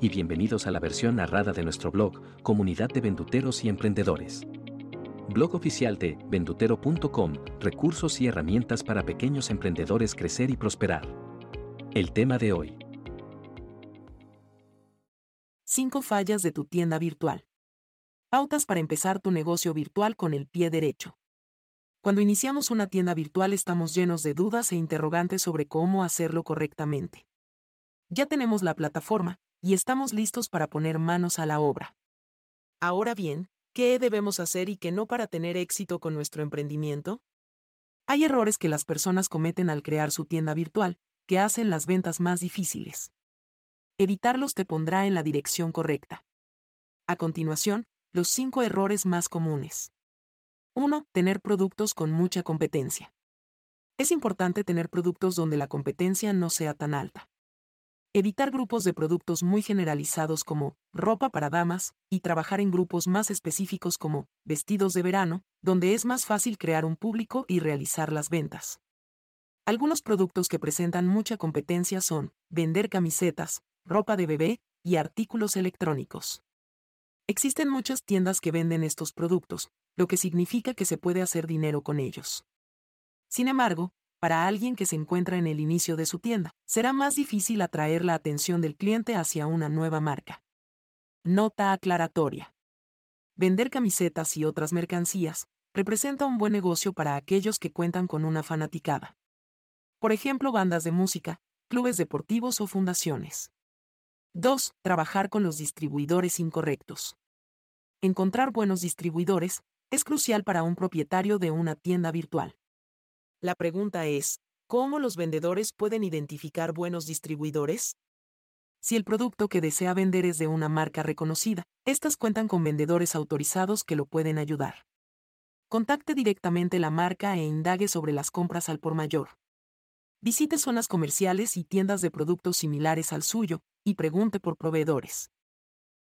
y bienvenidos a la versión narrada de nuestro blog, Comunidad de Venduteros y Emprendedores. Blog oficial de vendutero.com, recursos y herramientas para pequeños emprendedores crecer y prosperar. El tema de hoy. 5 fallas de tu tienda virtual. Pautas para empezar tu negocio virtual con el pie derecho. Cuando iniciamos una tienda virtual estamos llenos de dudas e interrogantes sobre cómo hacerlo correctamente. Ya tenemos la plataforma, y estamos listos para poner manos a la obra. Ahora bien, ¿qué debemos hacer y qué no para tener éxito con nuestro emprendimiento? Hay errores que las personas cometen al crear su tienda virtual, que hacen las ventas más difíciles. Evitarlos te pondrá en la dirección correcta. A continuación, los cinco errores más comunes. 1. Tener productos con mucha competencia. Es importante tener productos donde la competencia no sea tan alta. Evitar grupos de productos muy generalizados como ropa para damas y trabajar en grupos más específicos como vestidos de verano, donde es más fácil crear un público y realizar las ventas. Algunos productos que presentan mucha competencia son vender camisetas, ropa de bebé y artículos electrónicos. Existen muchas tiendas que venden estos productos, lo que significa que se puede hacer dinero con ellos. Sin embargo, para alguien que se encuentra en el inicio de su tienda, será más difícil atraer la atención del cliente hacia una nueva marca. Nota aclaratoria. Vender camisetas y otras mercancías representa un buen negocio para aquellos que cuentan con una fanaticada. Por ejemplo, bandas de música, clubes deportivos o fundaciones. 2. Trabajar con los distribuidores incorrectos. Encontrar buenos distribuidores es crucial para un propietario de una tienda virtual. La pregunta es, ¿cómo los vendedores pueden identificar buenos distribuidores? Si el producto que desea vender es de una marca reconocida, estas cuentan con vendedores autorizados que lo pueden ayudar. Contacte directamente la marca e indague sobre las compras al por mayor. Visite zonas comerciales y tiendas de productos similares al suyo y pregunte por proveedores.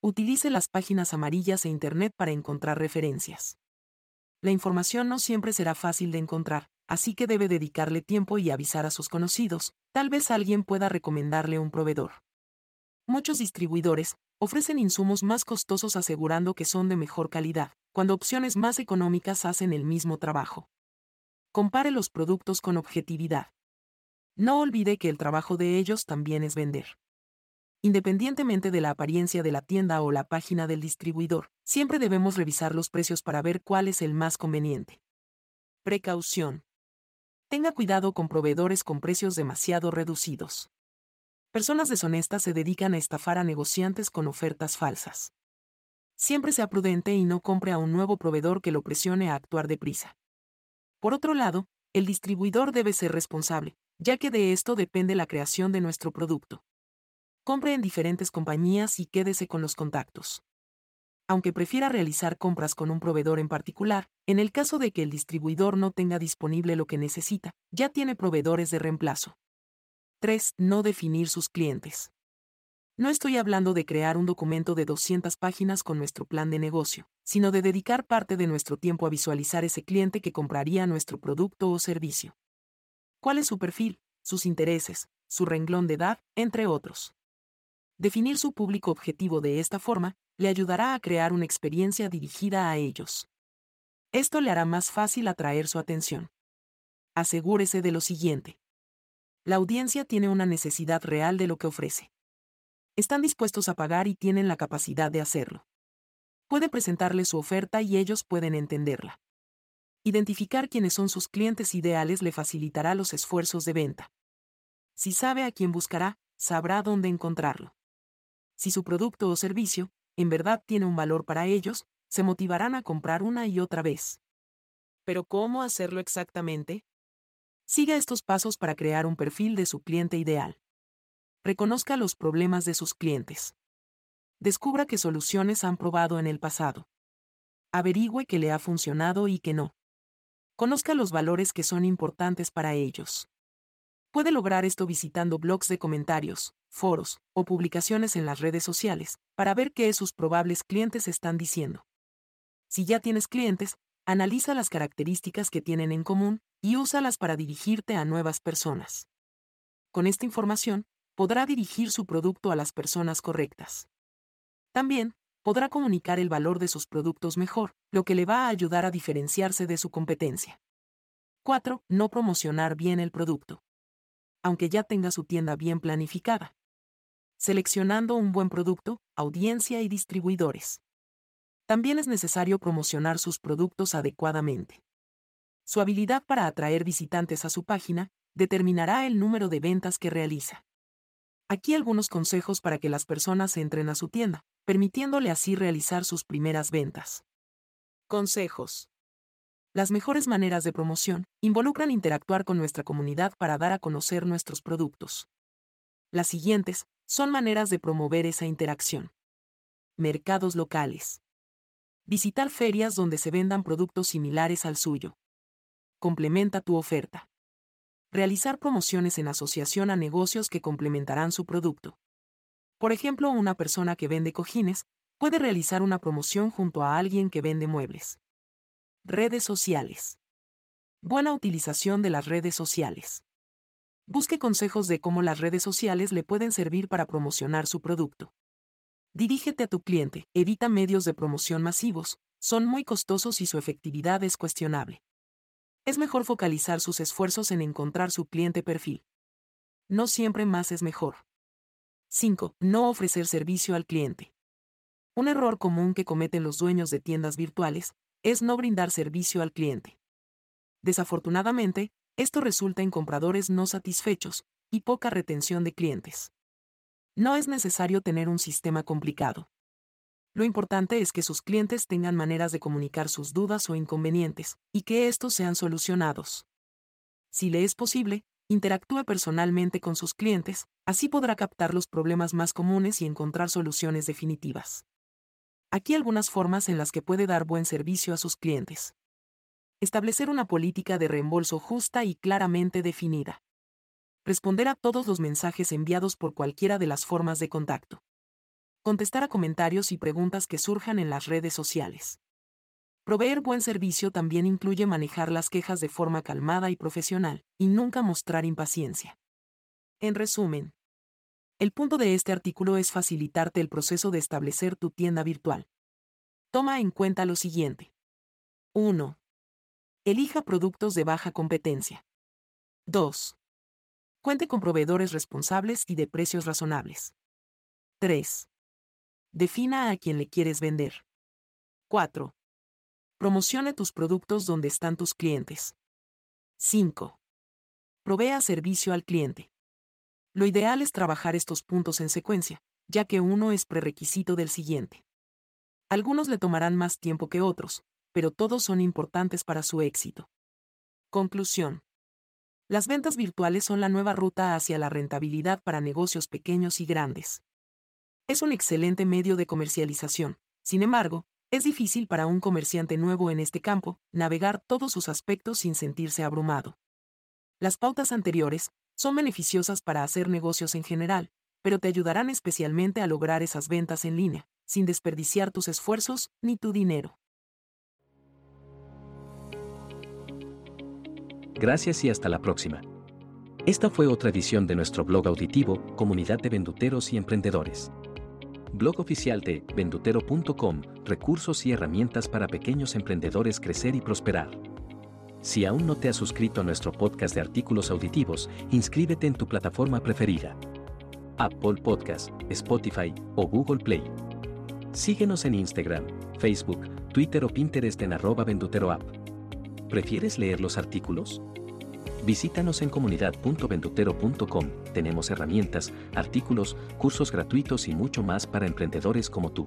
Utilice las páginas amarillas e Internet para encontrar referencias. La información no siempre será fácil de encontrar, así que debe dedicarle tiempo y avisar a sus conocidos, tal vez alguien pueda recomendarle un proveedor. Muchos distribuidores ofrecen insumos más costosos asegurando que son de mejor calidad, cuando opciones más económicas hacen el mismo trabajo. Compare los productos con objetividad. No olvide que el trabajo de ellos también es vender. Independientemente de la apariencia de la tienda o la página del distribuidor, siempre debemos revisar los precios para ver cuál es el más conveniente. Precaución. Tenga cuidado con proveedores con precios demasiado reducidos. Personas deshonestas se dedican a estafar a negociantes con ofertas falsas. Siempre sea prudente y no compre a un nuevo proveedor que lo presione a actuar deprisa. Por otro lado, el distribuidor debe ser responsable, ya que de esto depende la creación de nuestro producto. Compre en diferentes compañías y quédese con los contactos aunque prefiera realizar compras con un proveedor en particular, en el caso de que el distribuidor no tenga disponible lo que necesita, ya tiene proveedores de reemplazo. 3. No definir sus clientes. No estoy hablando de crear un documento de 200 páginas con nuestro plan de negocio, sino de dedicar parte de nuestro tiempo a visualizar ese cliente que compraría nuestro producto o servicio. ¿Cuál es su perfil, sus intereses, su renglón de edad, entre otros? Definir su público objetivo de esta forma le ayudará a crear una experiencia dirigida a ellos. Esto le hará más fácil atraer su atención. Asegúrese de lo siguiente. La audiencia tiene una necesidad real de lo que ofrece. Están dispuestos a pagar y tienen la capacidad de hacerlo. Puede presentarle su oferta y ellos pueden entenderla. Identificar quiénes son sus clientes ideales le facilitará los esfuerzos de venta. Si sabe a quién buscará, sabrá dónde encontrarlo. Si su producto o servicio en verdad tiene un valor para ellos, se motivarán a comprar una y otra vez. Pero ¿cómo hacerlo exactamente? Siga estos pasos para crear un perfil de su cliente ideal. Reconozca los problemas de sus clientes. Descubra qué soluciones han probado en el pasado. Averigüe qué le ha funcionado y qué no. Conozca los valores que son importantes para ellos. Puede lograr esto visitando blogs de comentarios, foros o publicaciones en las redes sociales, para ver qué sus probables clientes están diciendo. Si ya tienes clientes, analiza las características que tienen en común y úsalas para dirigirte a nuevas personas. Con esta información, podrá dirigir su producto a las personas correctas. También, podrá comunicar el valor de sus productos mejor, lo que le va a ayudar a diferenciarse de su competencia. 4. No promocionar bien el producto aunque ya tenga su tienda bien planificada. Seleccionando un buen producto, audiencia y distribuidores. También es necesario promocionar sus productos adecuadamente. Su habilidad para atraer visitantes a su página determinará el número de ventas que realiza. Aquí algunos consejos para que las personas entren a su tienda, permitiéndole así realizar sus primeras ventas. Consejos. Las mejores maneras de promoción involucran interactuar con nuestra comunidad para dar a conocer nuestros productos. Las siguientes son maneras de promover esa interacción. Mercados locales. Visitar ferias donde se vendan productos similares al suyo. Complementa tu oferta. Realizar promociones en asociación a negocios que complementarán su producto. Por ejemplo, una persona que vende cojines puede realizar una promoción junto a alguien que vende muebles. Redes sociales. Buena utilización de las redes sociales. Busque consejos de cómo las redes sociales le pueden servir para promocionar su producto. Dirígete a tu cliente, evita medios de promoción masivos, son muy costosos y su efectividad es cuestionable. Es mejor focalizar sus esfuerzos en encontrar su cliente perfil. No siempre más es mejor. 5. No ofrecer servicio al cliente. Un error común que cometen los dueños de tiendas virtuales es no brindar servicio al cliente. Desafortunadamente, esto resulta en compradores no satisfechos y poca retención de clientes. No es necesario tener un sistema complicado. Lo importante es que sus clientes tengan maneras de comunicar sus dudas o inconvenientes, y que estos sean solucionados. Si le es posible, interactúe personalmente con sus clientes, así podrá captar los problemas más comunes y encontrar soluciones definitivas. Aquí algunas formas en las que puede dar buen servicio a sus clientes. Establecer una política de reembolso justa y claramente definida. Responder a todos los mensajes enviados por cualquiera de las formas de contacto. Contestar a comentarios y preguntas que surjan en las redes sociales. Proveer buen servicio también incluye manejar las quejas de forma calmada y profesional, y nunca mostrar impaciencia. En resumen, el punto de este artículo es facilitarte el proceso de establecer tu tienda virtual. Toma en cuenta lo siguiente. 1. Elija productos de baja competencia. 2. Cuente con proveedores responsables y de precios razonables. 3. Defina a quién le quieres vender. 4. Promocione tus productos donde están tus clientes. 5. Provea servicio al cliente. Lo ideal es trabajar estos puntos en secuencia, ya que uno es prerequisito del siguiente. Algunos le tomarán más tiempo que otros, pero todos son importantes para su éxito. Conclusión. Las ventas virtuales son la nueva ruta hacia la rentabilidad para negocios pequeños y grandes. Es un excelente medio de comercialización, sin embargo, es difícil para un comerciante nuevo en este campo navegar todos sus aspectos sin sentirse abrumado. Las pautas anteriores son beneficiosas para hacer negocios en general, pero te ayudarán especialmente a lograr esas ventas en línea, sin desperdiciar tus esfuerzos ni tu dinero. Gracias y hasta la próxima. Esta fue otra edición de nuestro blog auditivo, Comunidad de Venduteros y Emprendedores. Blog oficial de vendutero.com, recursos y herramientas para pequeños emprendedores crecer y prosperar. Si aún no te has suscrito a nuestro podcast de artículos auditivos, inscríbete en tu plataforma preferida. Apple Podcast, Spotify o Google Play. Síguenos en Instagram, Facebook, Twitter o Pinterest en arroba venduteroapp. ¿Prefieres leer los artículos? Visítanos en comunidad.vendutero.com. Tenemos herramientas, artículos, cursos gratuitos y mucho más para emprendedores como tú.